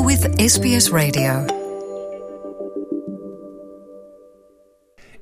You're with SBS Radio.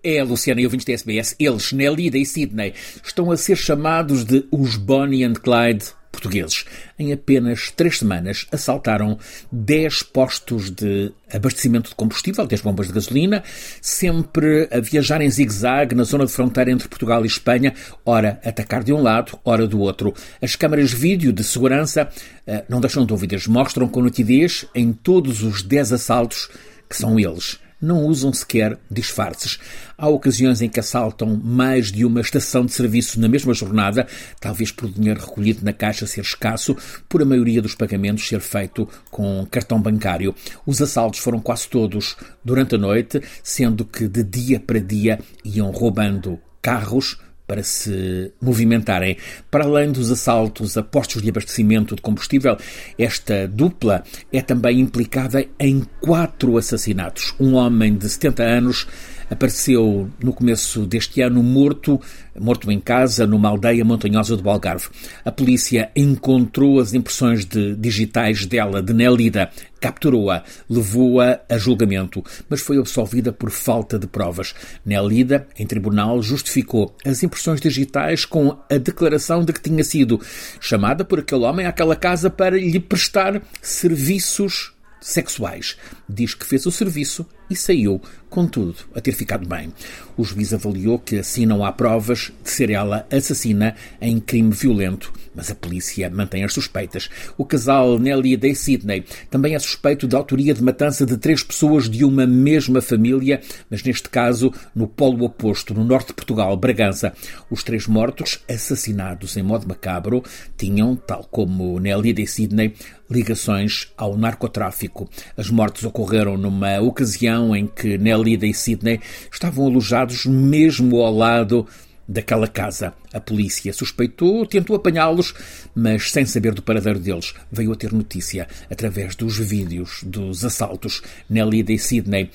É a Luciana e ouvintes da SBS. Eles, Nelida e Sydney, estão a ser chamados de os Bonnie and Clyde portugueses. Em apenas três semanas assaltaram 10 postos de abastecimento de combustível, 10 bombas de gasolina, sempre a viajar em zigue-zague na zona de fronteira entre Portugal e Espanha, ora atacar de um lado, ora do outro. As câmaras vídeo de segurança, eh, não deixam dúvidas, mostram com nitidez em todos os 10 assaltos que são eles não usam sequer disfarces. Há ocasiões em que assaltam mais de uma estação de serviço na mesma jornada, talvez por dinheiro recolhido na caixa ser escasso, por a maioria dos pagamentos ser feito com cartão bancário. Os assaltos foram quase todos durante a noite, sendo que de dia para dia iam roubando carros, para se movimentarem. Para além dos assaltos a postos de abastecimento de combustível, esta dupla é também implicada em quatro assassinatos. Um homem de 70 anos apareceu no começo deste ano morto, morto em casa, numa aldeia montanhosa do Algarve. A polícia encontrou as impressões de digitais dela, de Nelida, capturou-a, levou-a a julgamento, mas foi absolvida por falta de provas. Nelida, em tribunal, justificou as impressões digitais com a declaração de que tinha sido chamada por aquele homem àquela casa para lhe prestar serviços sexuais. Diz que fez o serviço e saiu, contudo, a ter ficado bem. O juiz avaliou que assim não há provas de ser ela assassina em crime violento, mas a polícia mantém as suspeitas. O casal Nelly Day Sidney também é suspeito de autoria de matança de três pessoas de uma mesma família, mas neste caso no polo oposto, no norte de Portugal, Bragança. Os três mortos, assassinados em modo macabro, tinham, tal como Nelly Day Sidney, ligações ao narcotráfico. As mortes ocorreram numa ocasião em que Nelida e Sidney estavam alojados mesmo ao lado daquela casa. A polícia suspeitou, tentou apanhá-los, mas sem saber do paradeiro deles. Veio a ter notícia através dos vídeos dos assaltos. Nelida e Sidney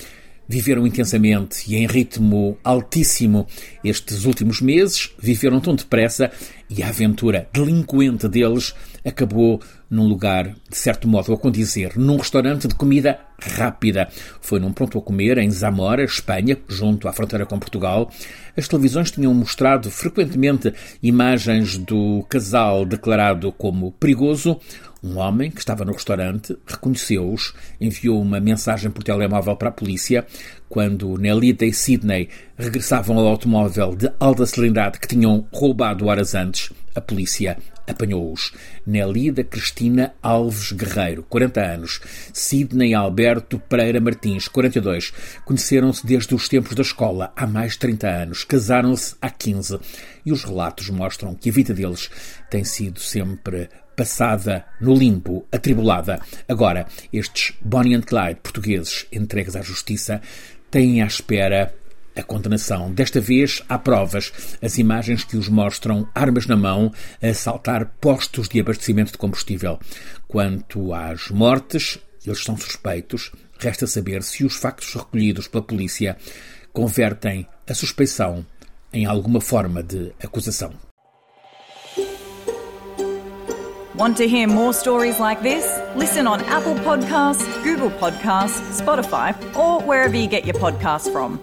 viveram intensamente e em ritmo altíssimo estes últimos meses, viveram tão depressa e a aventura delinquente deles acabou num lugar, de certo modo, a condizer, num restaurante de comida rápida. Foi num pronto a comer em Zamora, Espanha, junto à fronteira com Portugal. As televisões tinham mostrado frequentemente imagens do casal declarado como perigoso. Um homem que estava no restaurante reconheceu-os, enviou uma mensagem por telemóvel para a polícia. Quando Nelita e Sidney regressavam ao automóvel de alta cilindrada que tinham roubado horas antes, a polícia apanhou-os. Nelida Cristina Alves Guerreiro, 40 anos. Sidney Alberto Pereira Martins, 42. Conheceram-se desde os tempos da escola, há mais de 30 anos. Casaram-se há 15. E os relatos mostram que a vida deles tem sido sempre passada no limpo, atribulada. Agora, estes Bonnie and Clyde portugueses entregues à justiça têm à espera a condenação. Desta vez há provas, as imagens que os mostram armas na mão a assaltar postos de abastecimento de combustível. Quanto às mortes, eles são suspeitos. Resta saber se os factos recolhidos pela polícia convertem a suspeição em alguma forma de acusação. Want to hear more stories like this? Listen on Apple Podcasts, Google Podcasts, Spotify, or wherever you get your podcasts from.